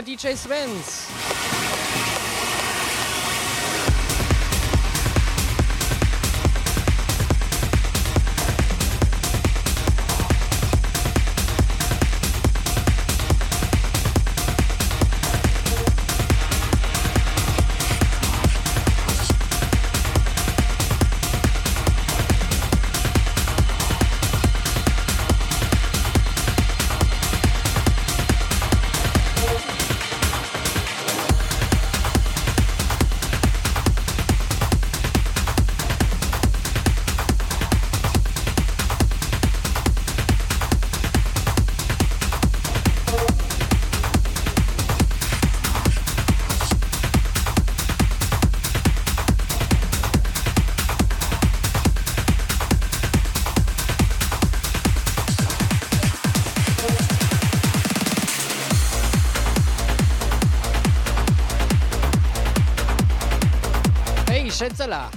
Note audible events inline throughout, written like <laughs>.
Uli, Servus la DJ Svens.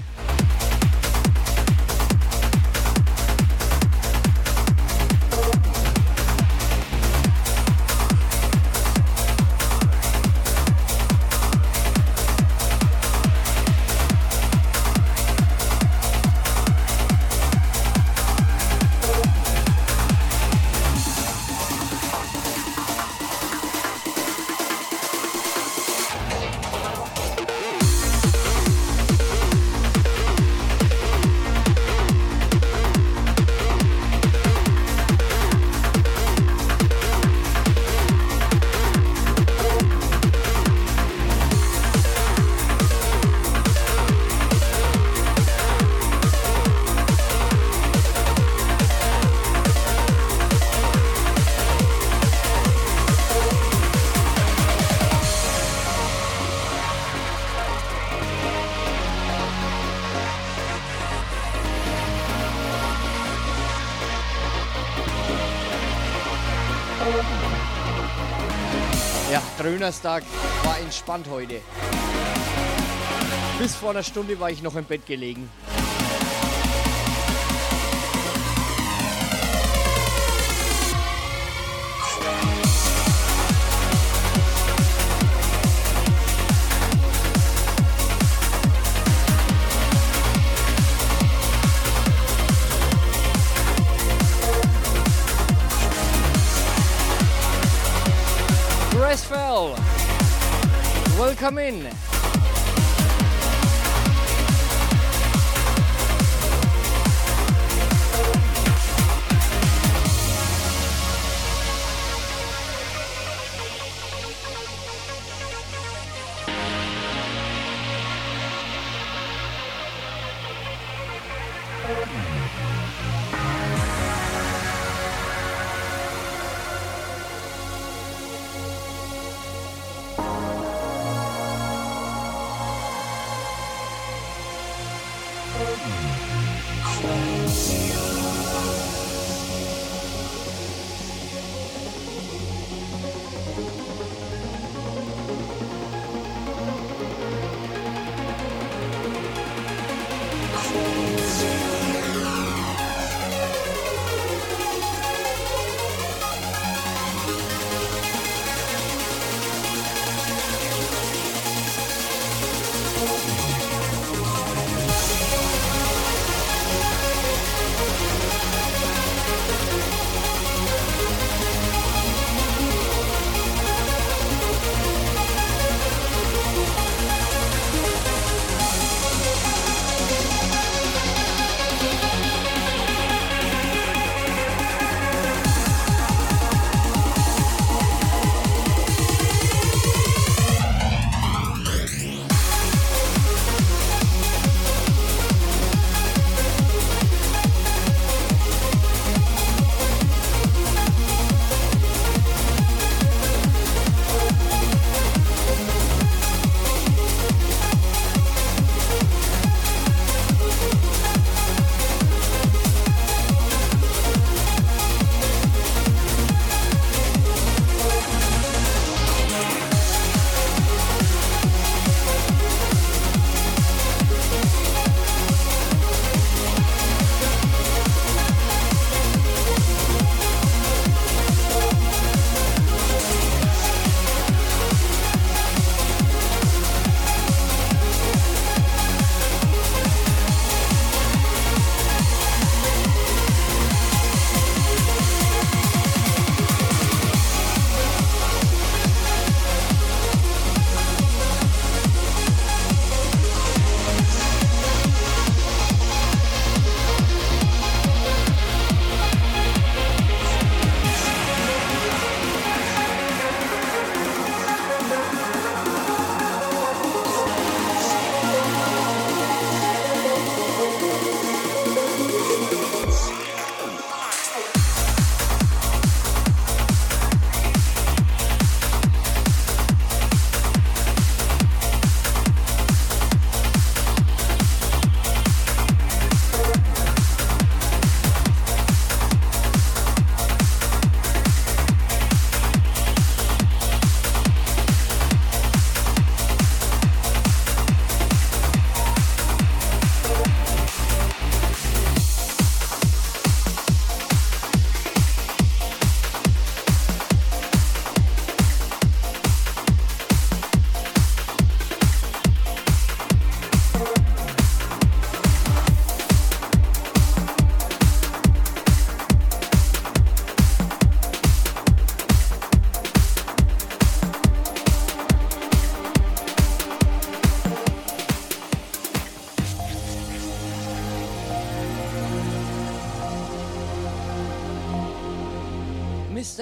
Donnerstag war entspannt heute. Bis vor einer Stunde war ich noch im Bett gelegen. Welcome in.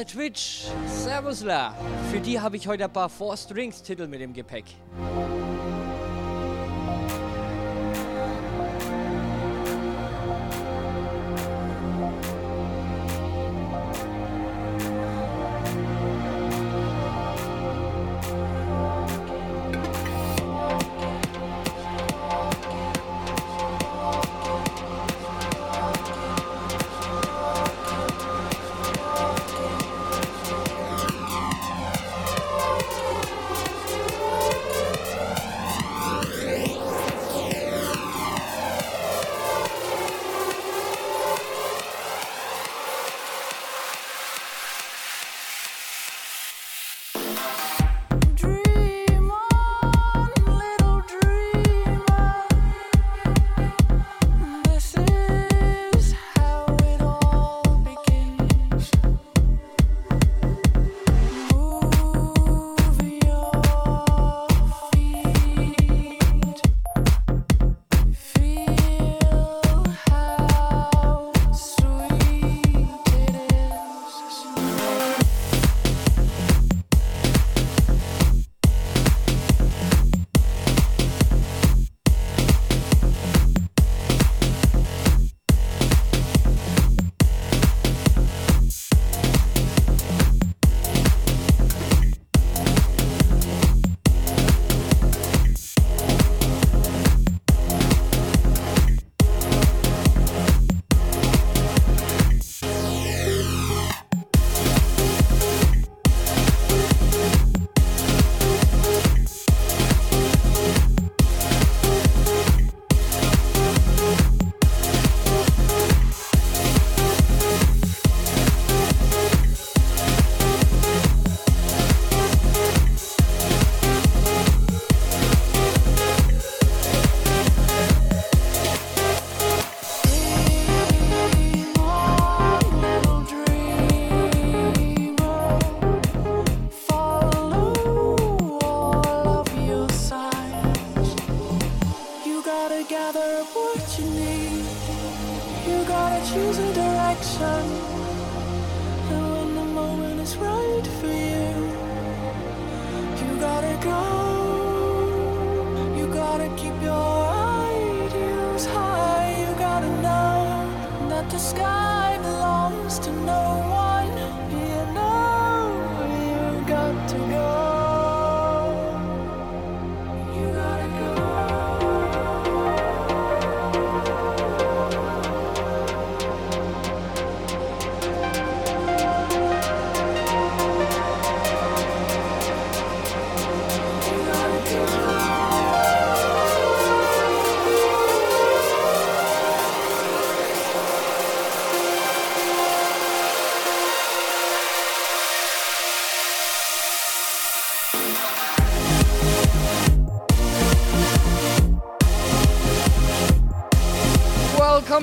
Der Twitch. Servusla. Für die habe ich heute ein paar Four Strings Titel mit im Gepäck.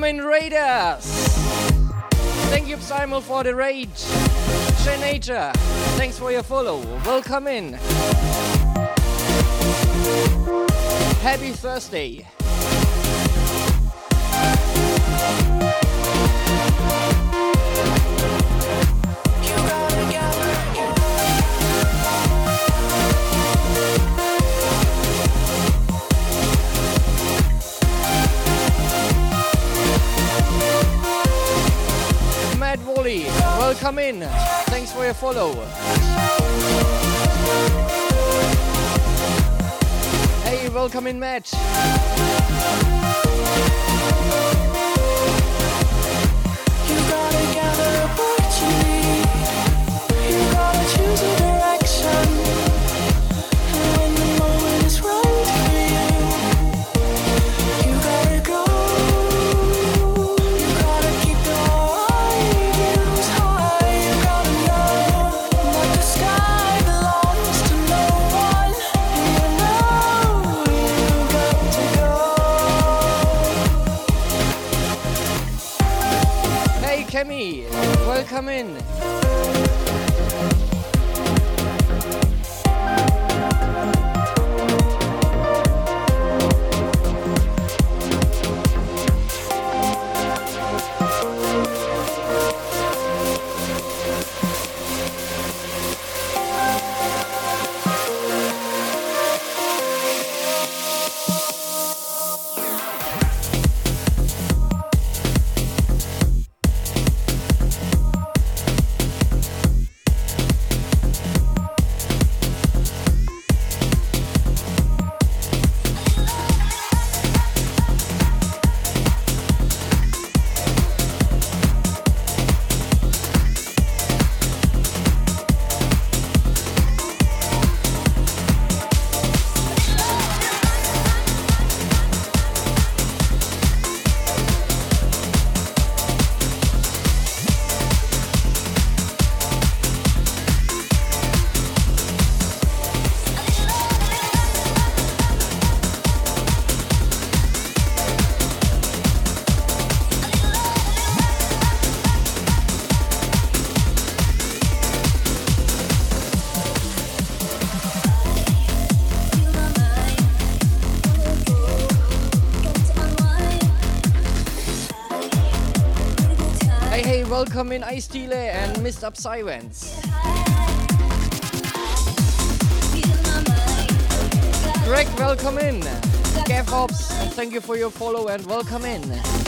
In Raiders! Thank you Simon for the raid. J thanks for your follow. Welcome in. Happy Thursday. Welcome in. Thanks for your follow. Hey, welcome in, Matt. Come welcome in Ice Delay and Mr. Psyvance. Greg, welcome in. Gav Hobbs, thank you for your follow and welcome in.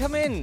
Welcome in.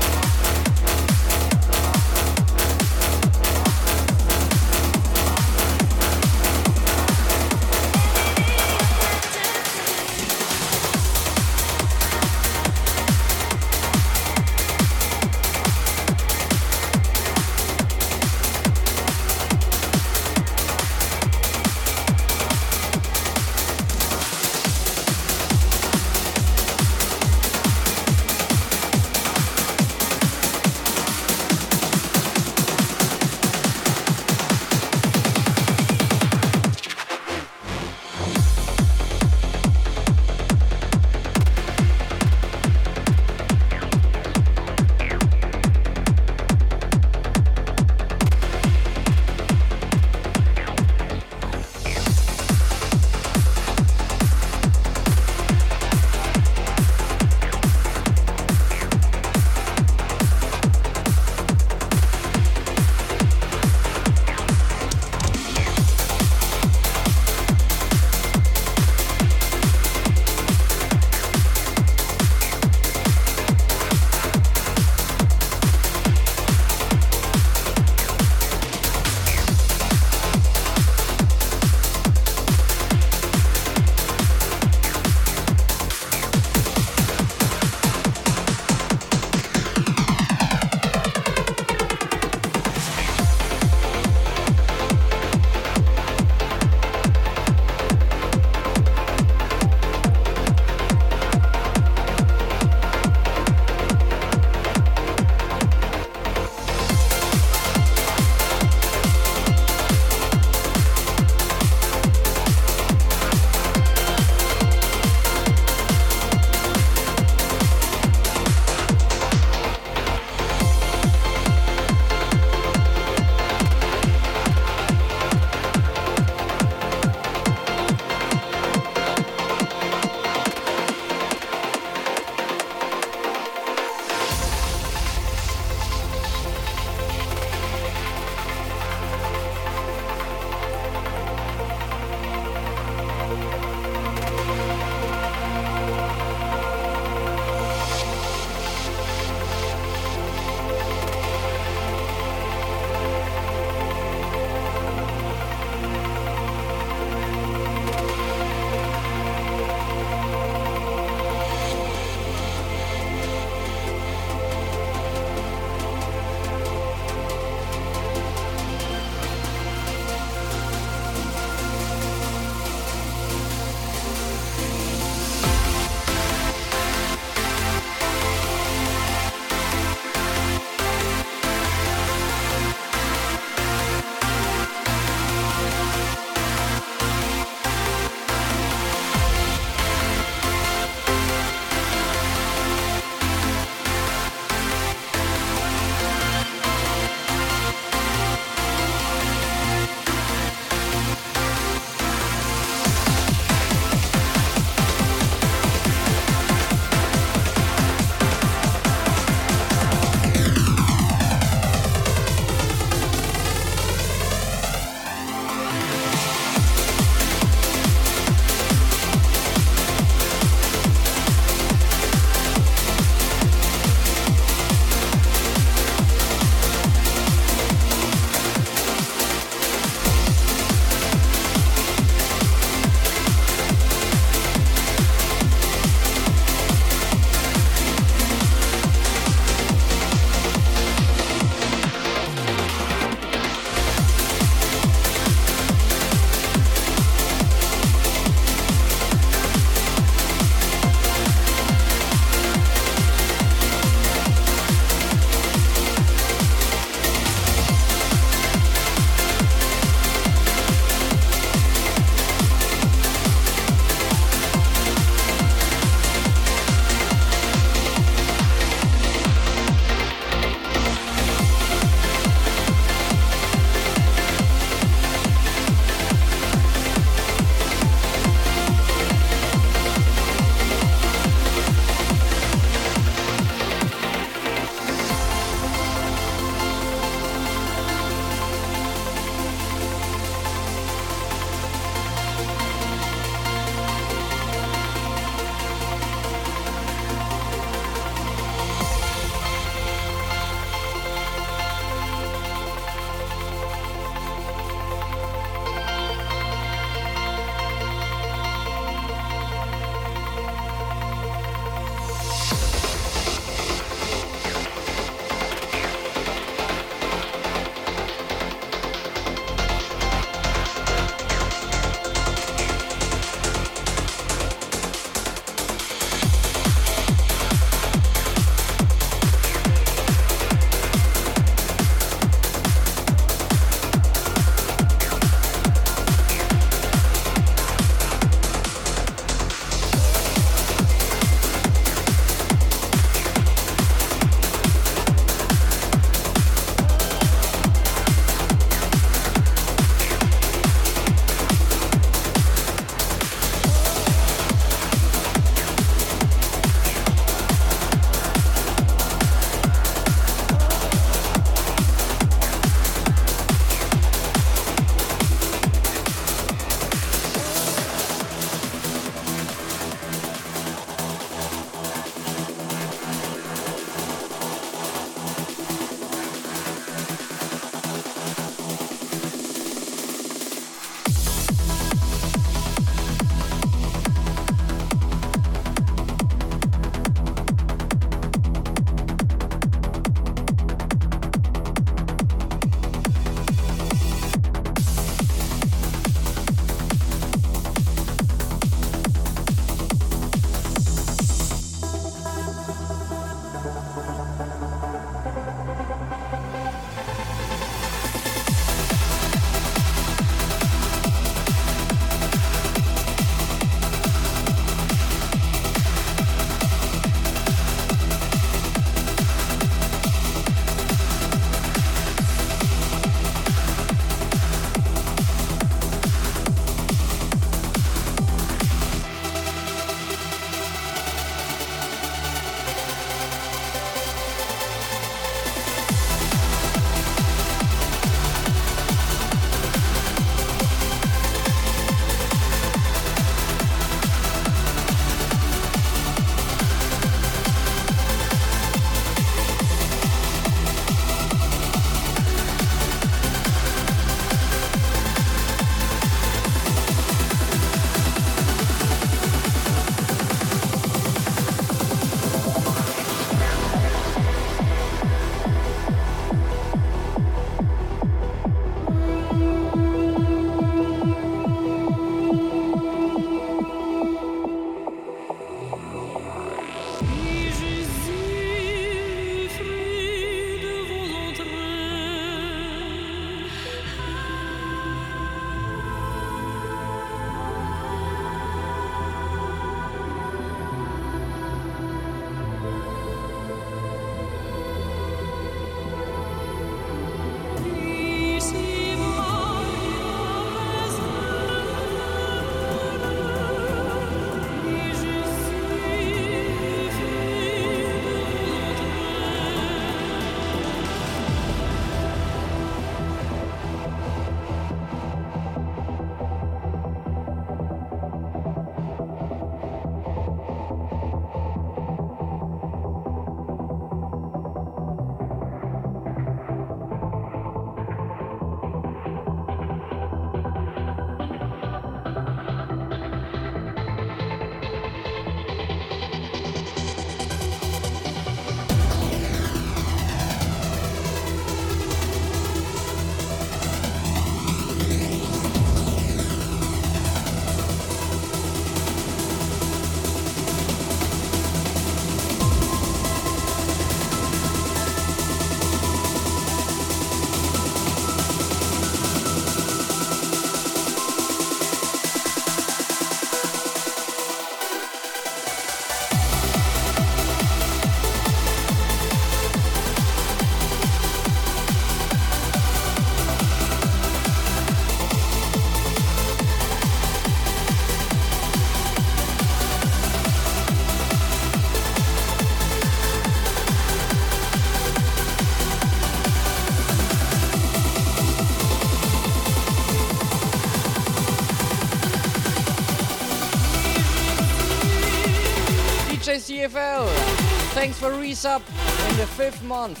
Thanks for resub in the fifth month.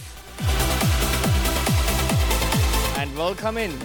And welcome in.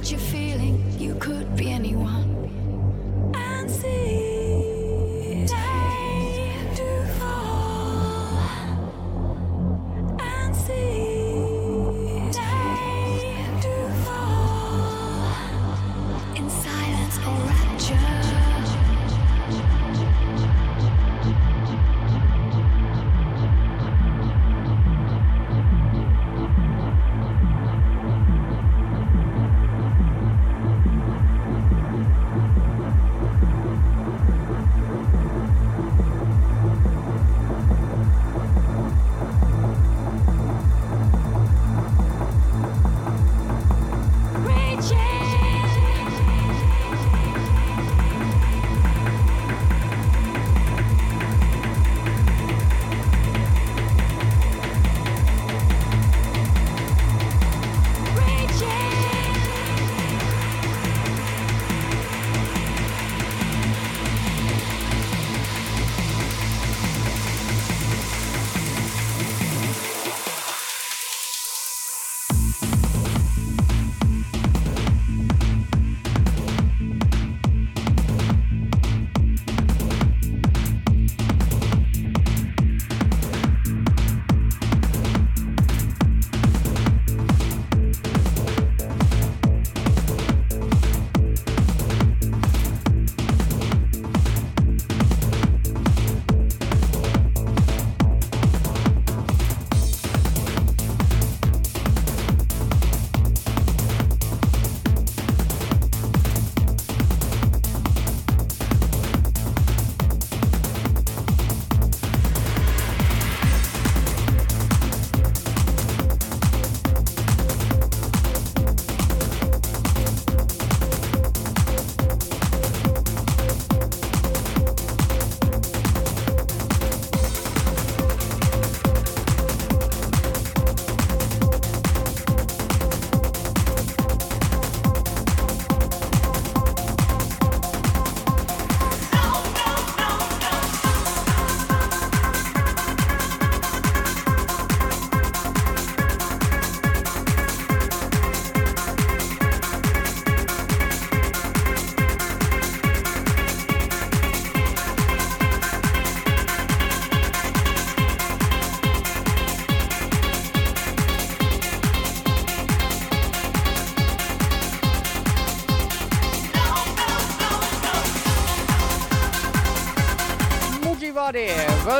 What you're feeling.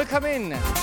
Welcome in.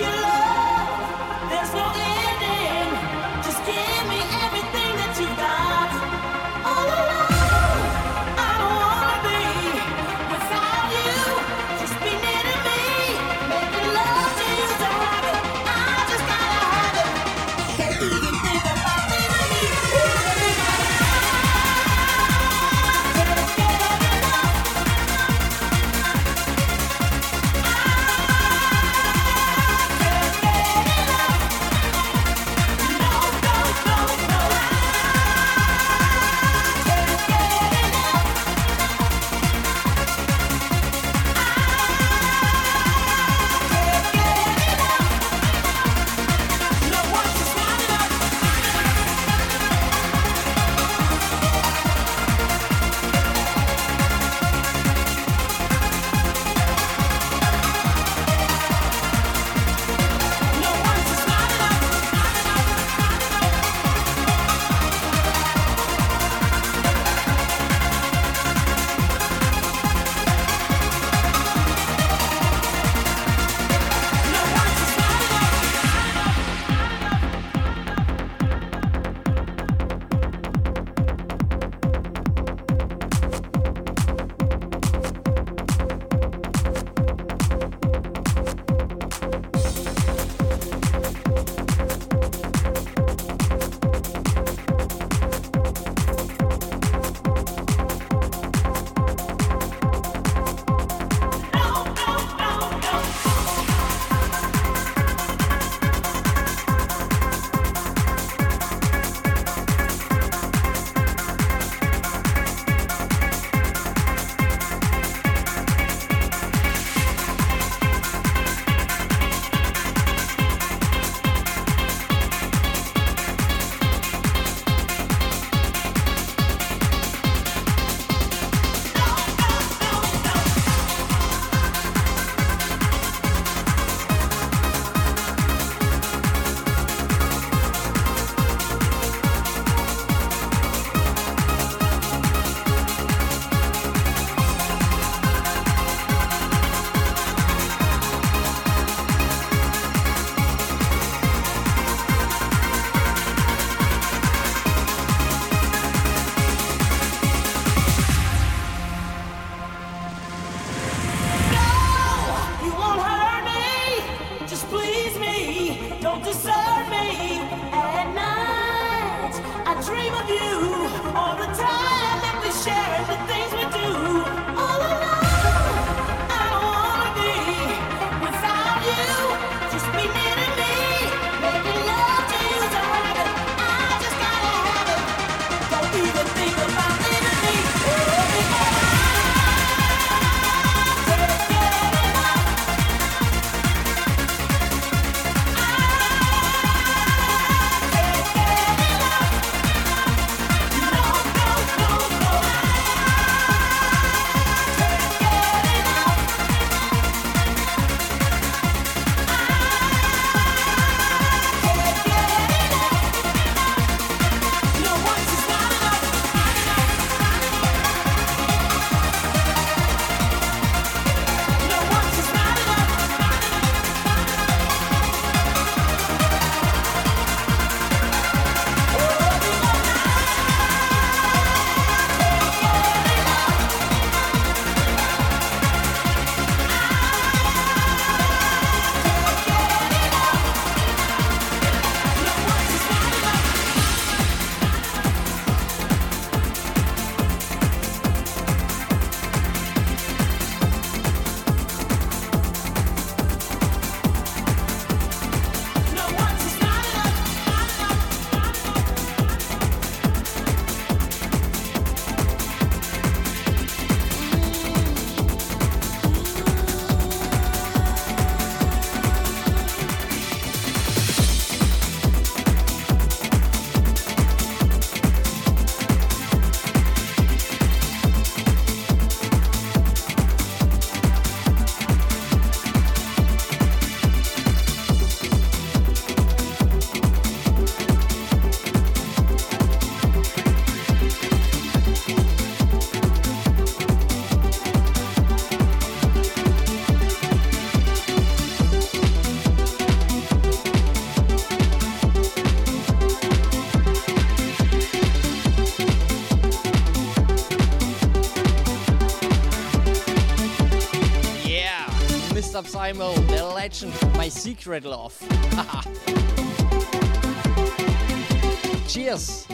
Can't secret love. <laughs> Cheers.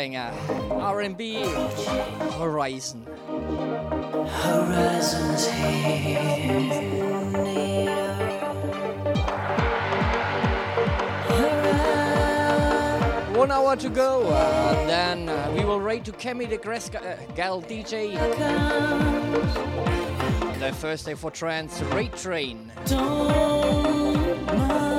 banger. R&B Horizon. Horizon's here. One hour to go, uh, then uh, we will rate to Kemi the Gresca, uh, Gal DJ. The first day for trance, Rate Train. Don't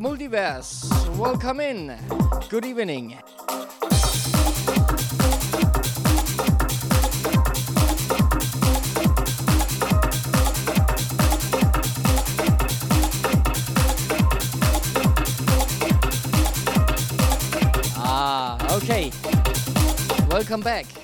multiverse. Welcome in. Good evening. Ah, okay. Welcome back.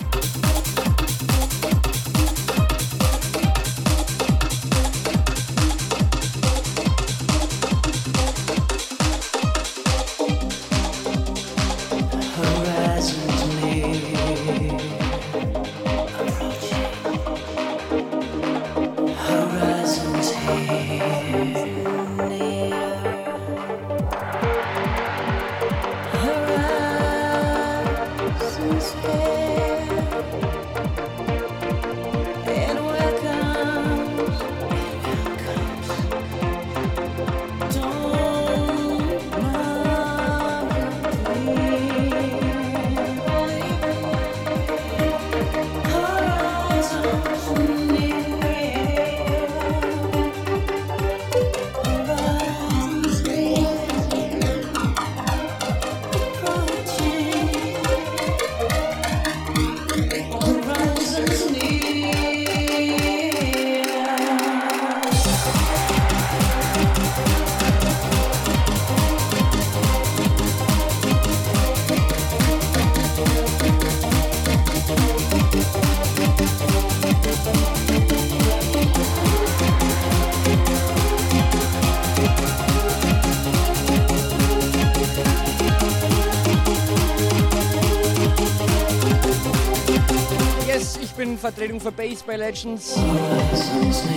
Vertretung für Baseball Legends.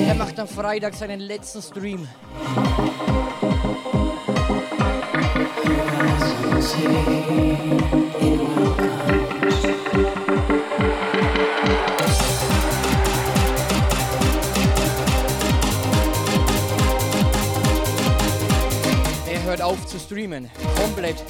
Er macht am Freitag seinen letzten Stream. Er hört auf zu streamen. Komplett.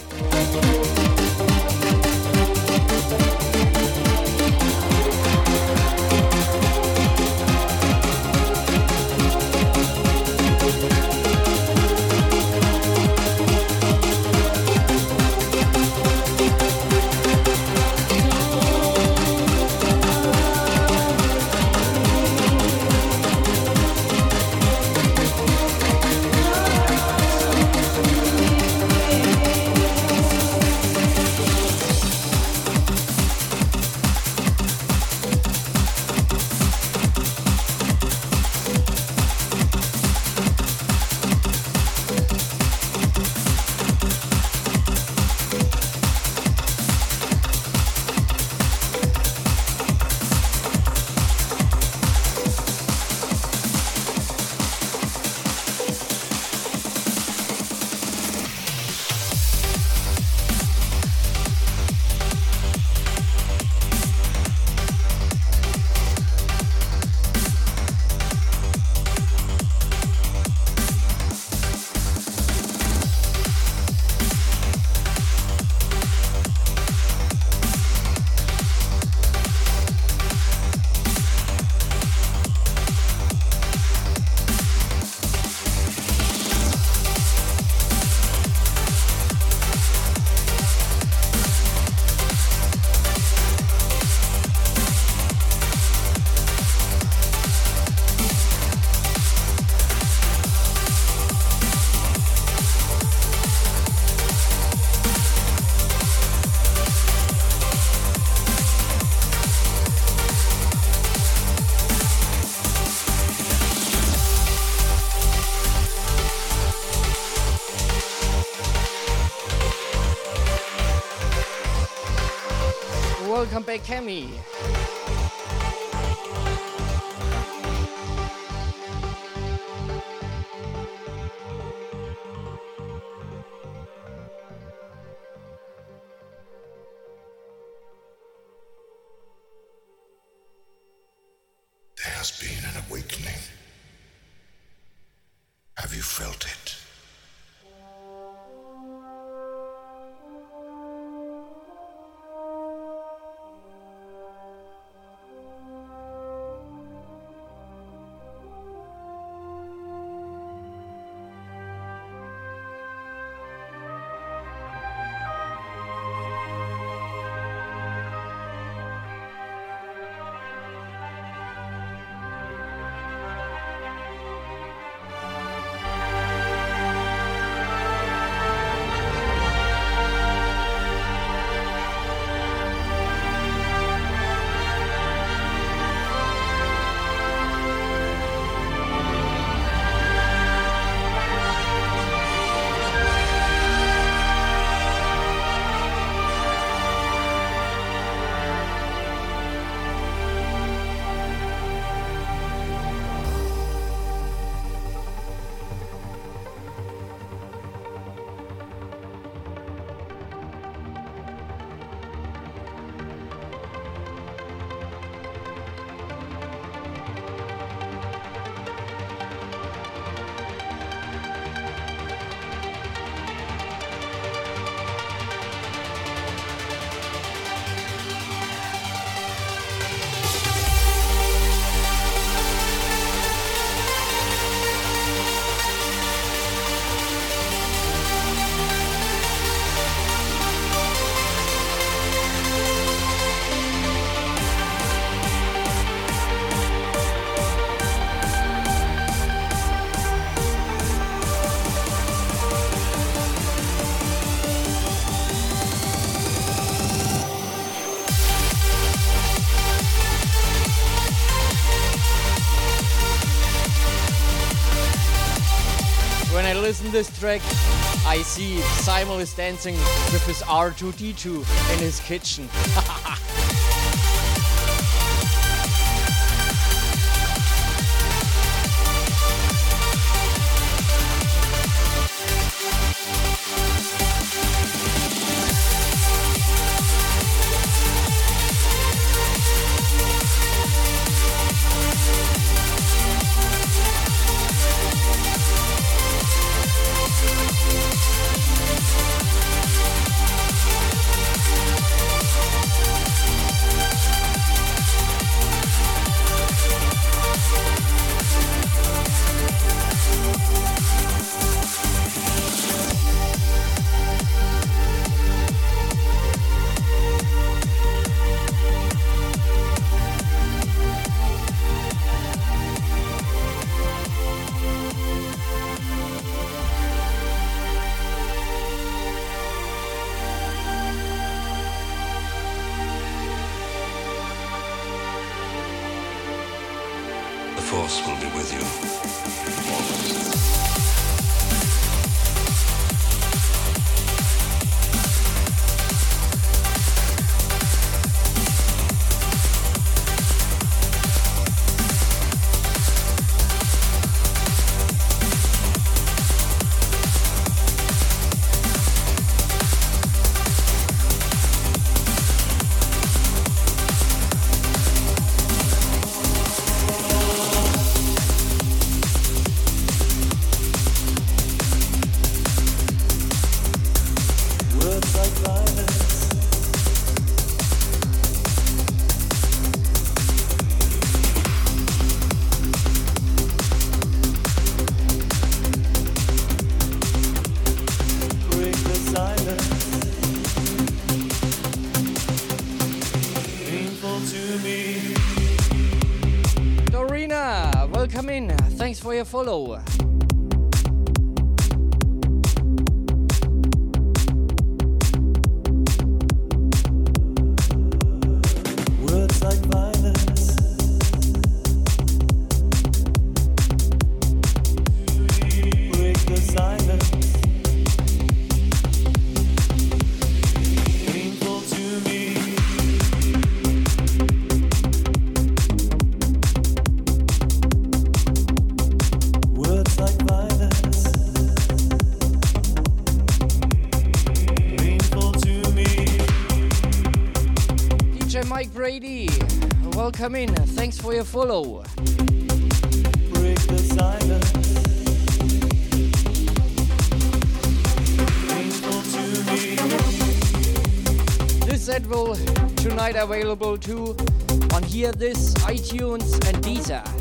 Welcome listen this track, I see Simon is dancing with his R2D2 in his kitchen. <laughs> follow. Brady. Welcome in. Thanks for your follow. This set will tonight available too on Hear This, iTunes and Deezer.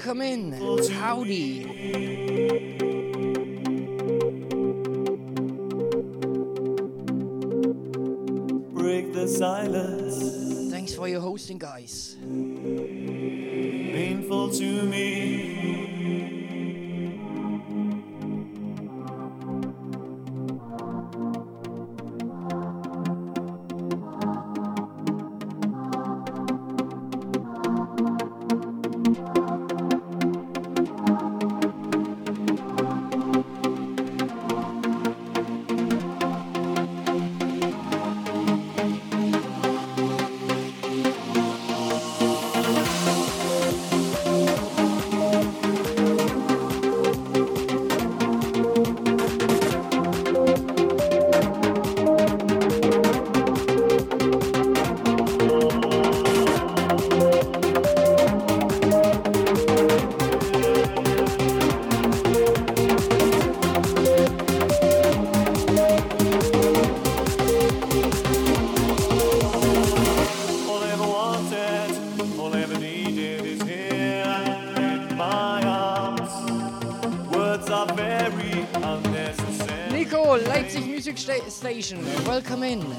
Welcome in. Howdy. Welcome in.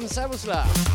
Welcome,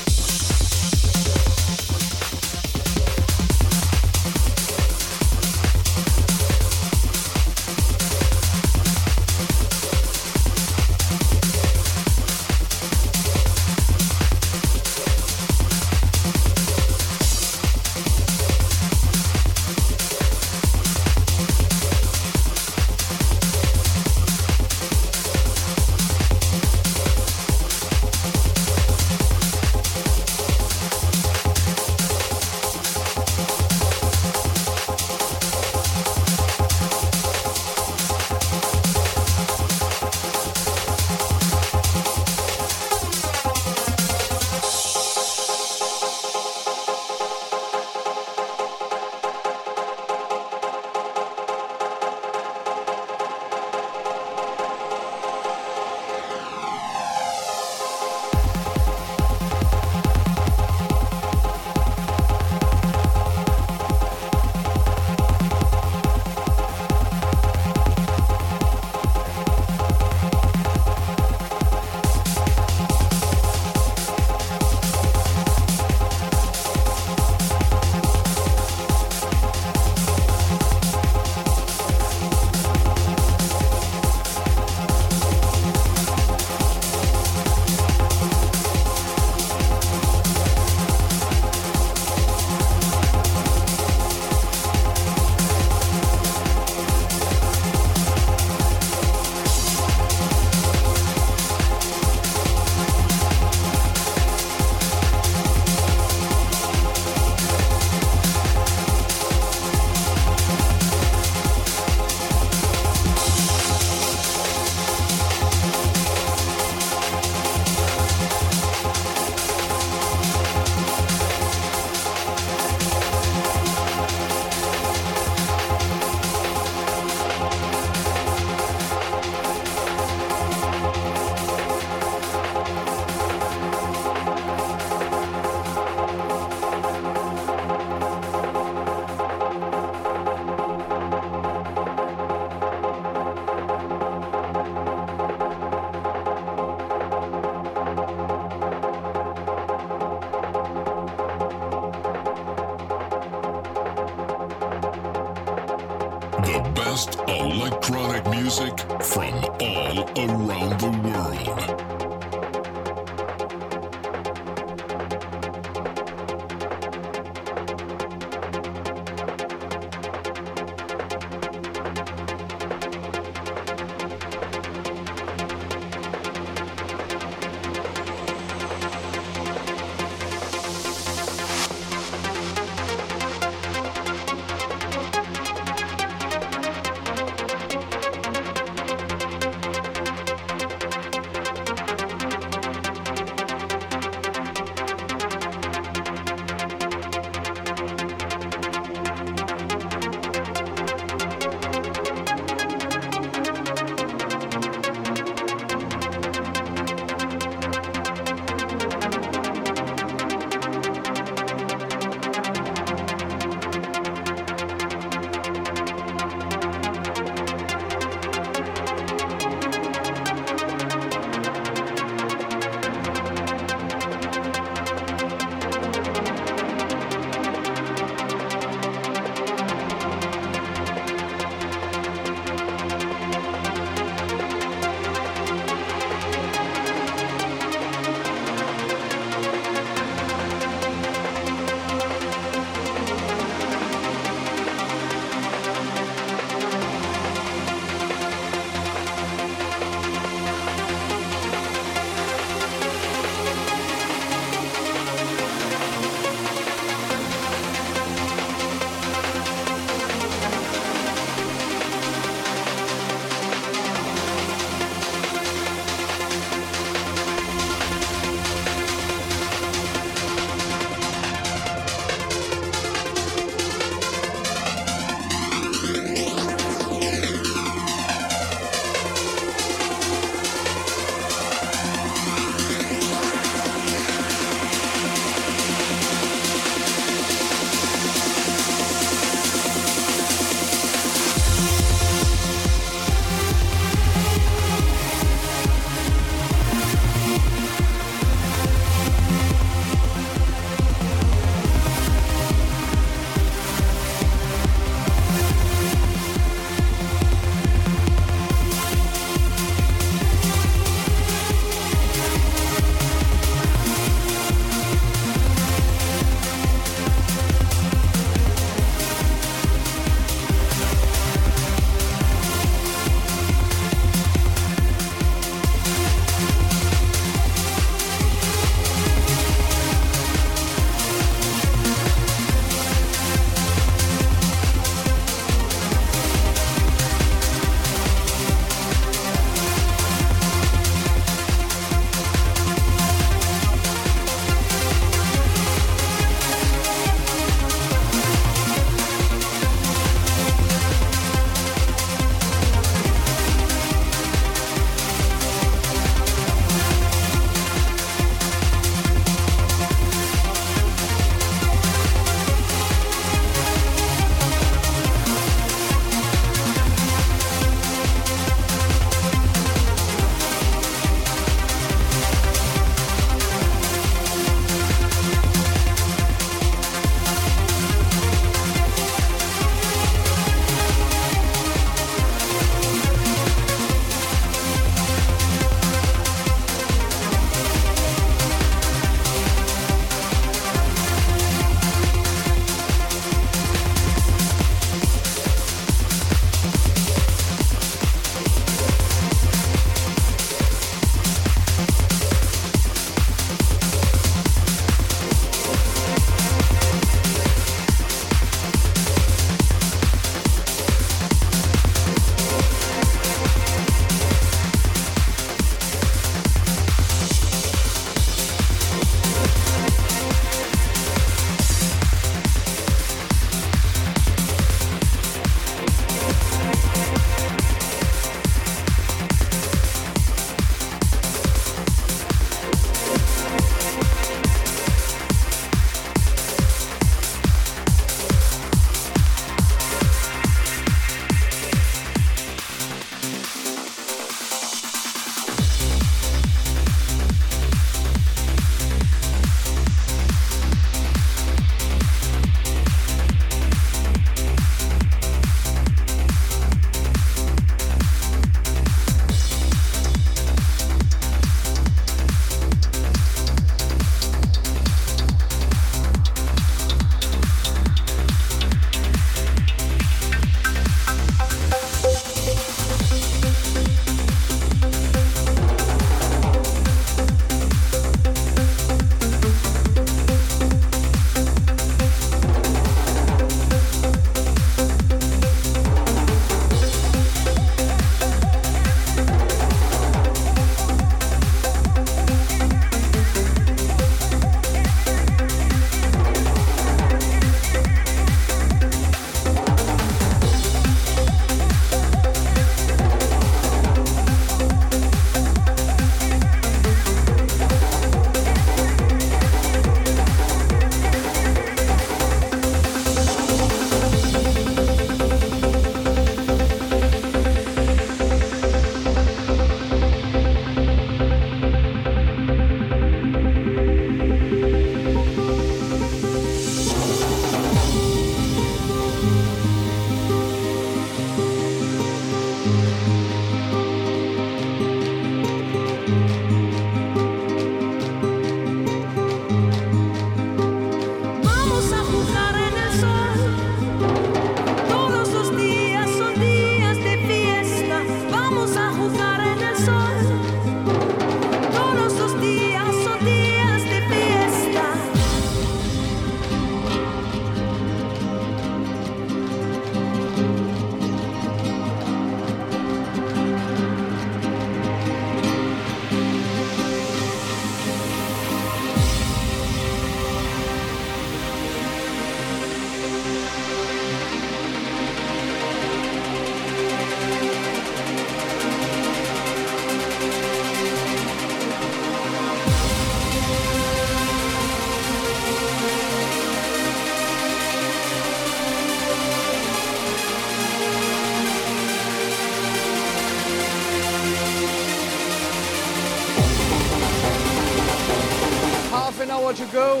To go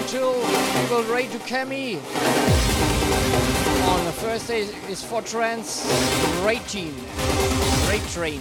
until we will raid to Kemi. On Thursday is for trans raid team, raid train.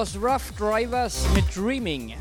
Was Rough Drivers mit Dreaming.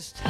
From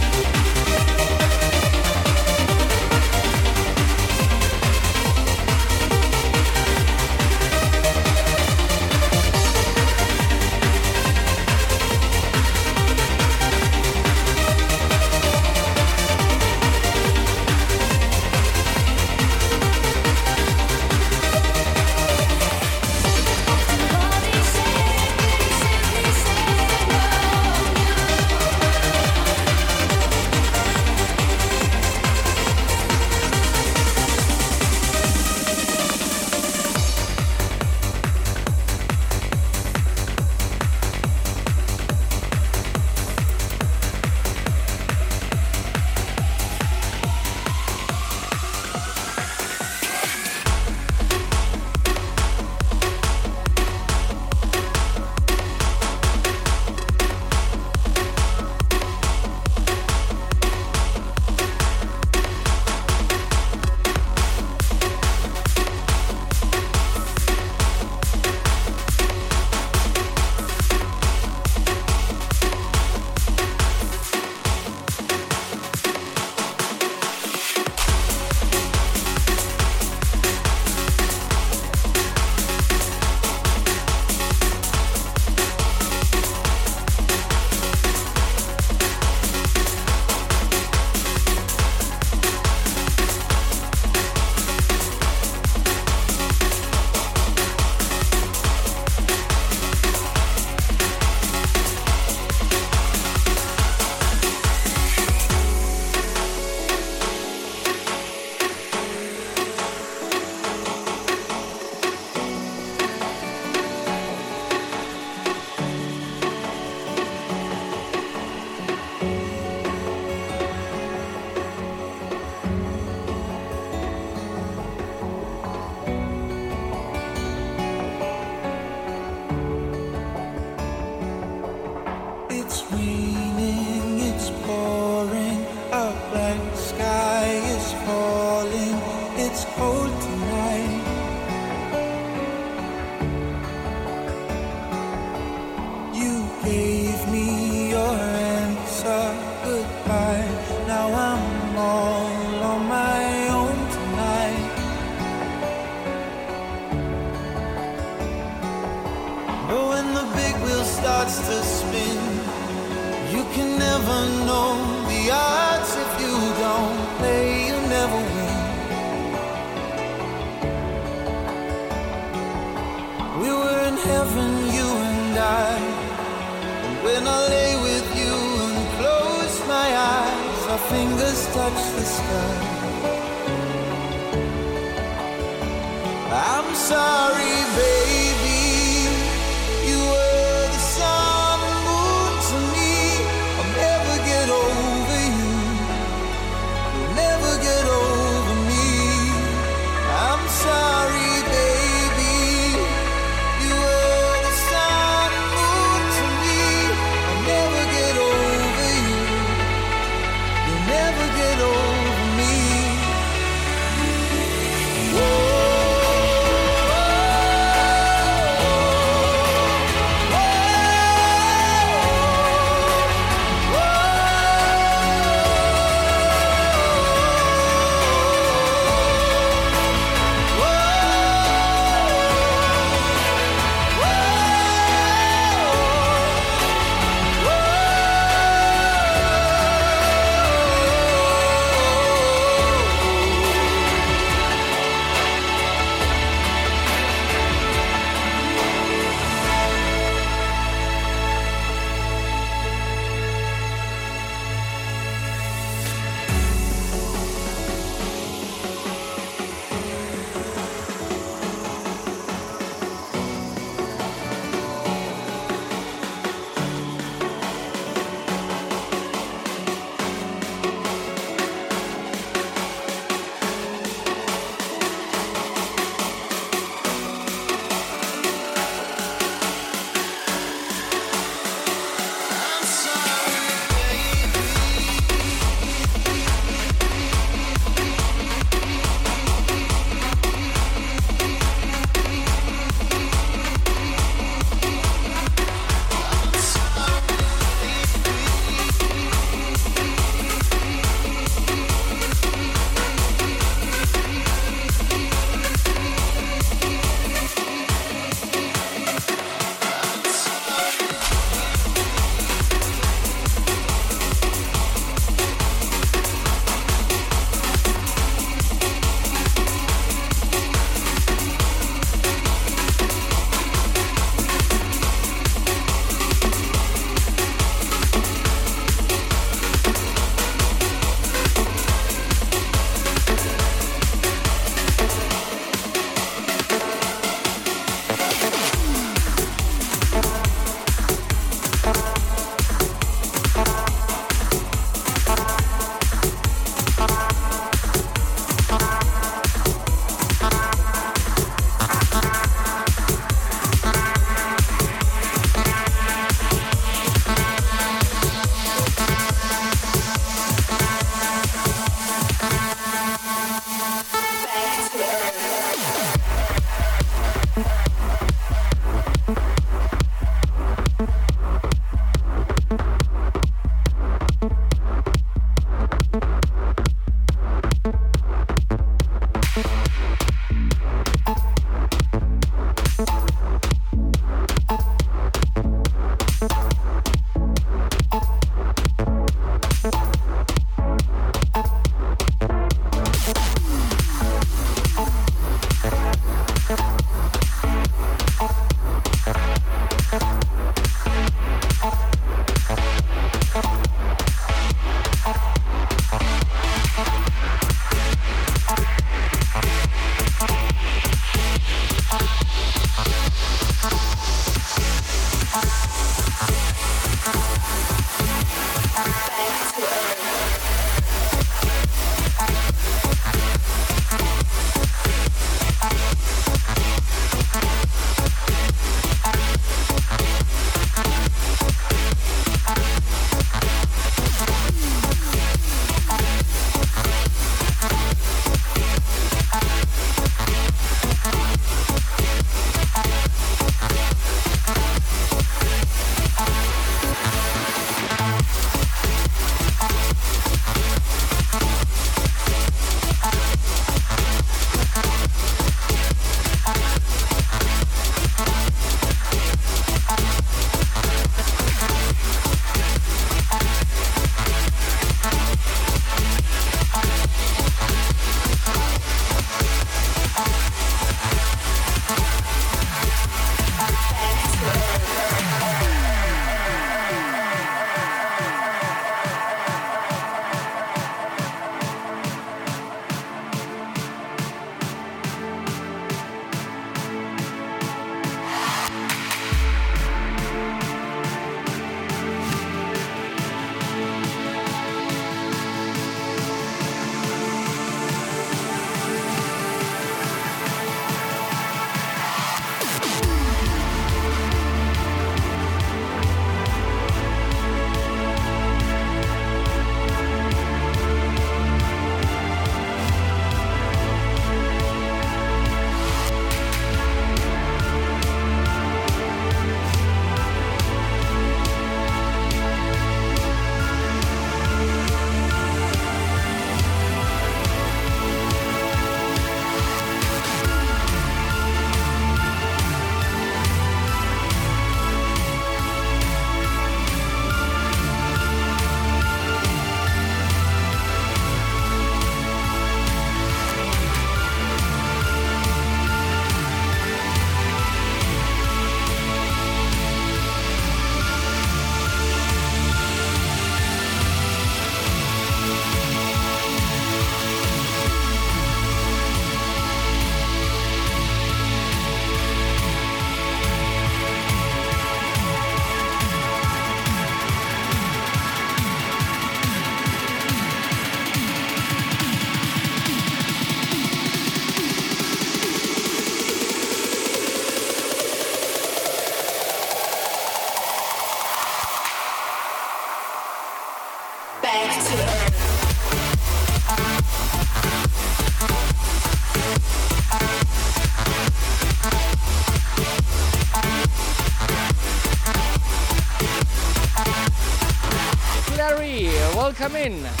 welcome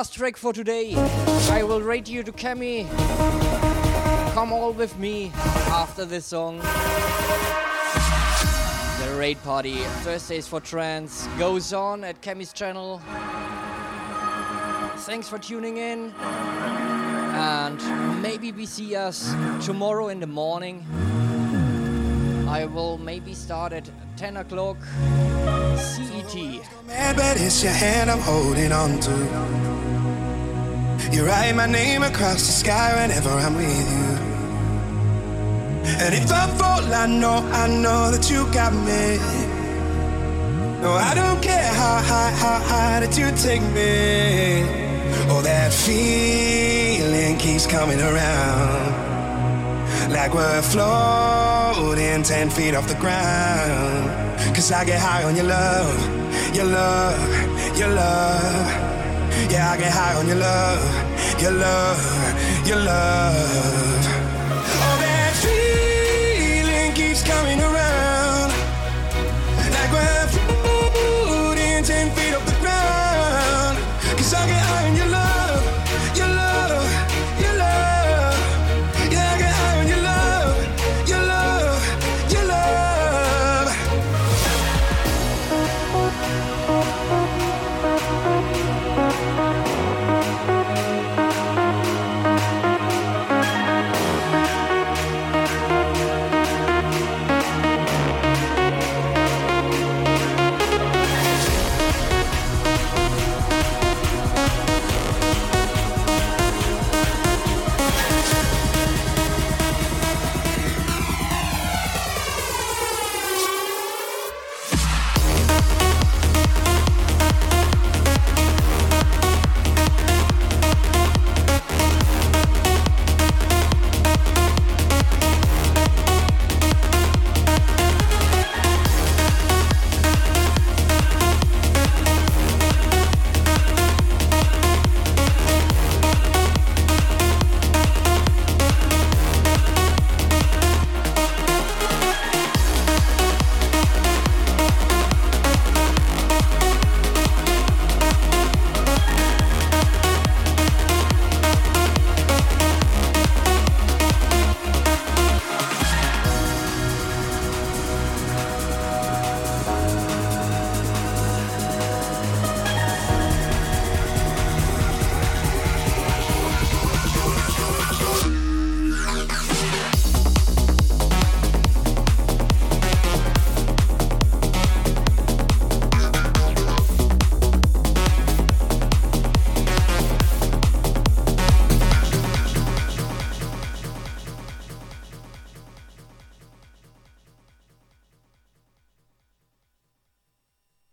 last track for today. I will rate you to Kemi. Come all with me after this song. The raid party, Thursdays for Trance, goes on at Kemi's channel. Thanks for tuning in. And maybe we see us tomorrow in the morning. I will maybe start at 10 o'clock CET. Mad, but it's your hand I'm holding on to. You write my name across the sky whenever I'm with you. And if I fall, I know, I know that you got me. No, I don't care how high, how high that you take me. Oh, that feeling keeps coming around. Like we're floating 10 feet off the ground. Cause I get high on your love, your love, your love. Yeah, I get high on your love, your love, your love.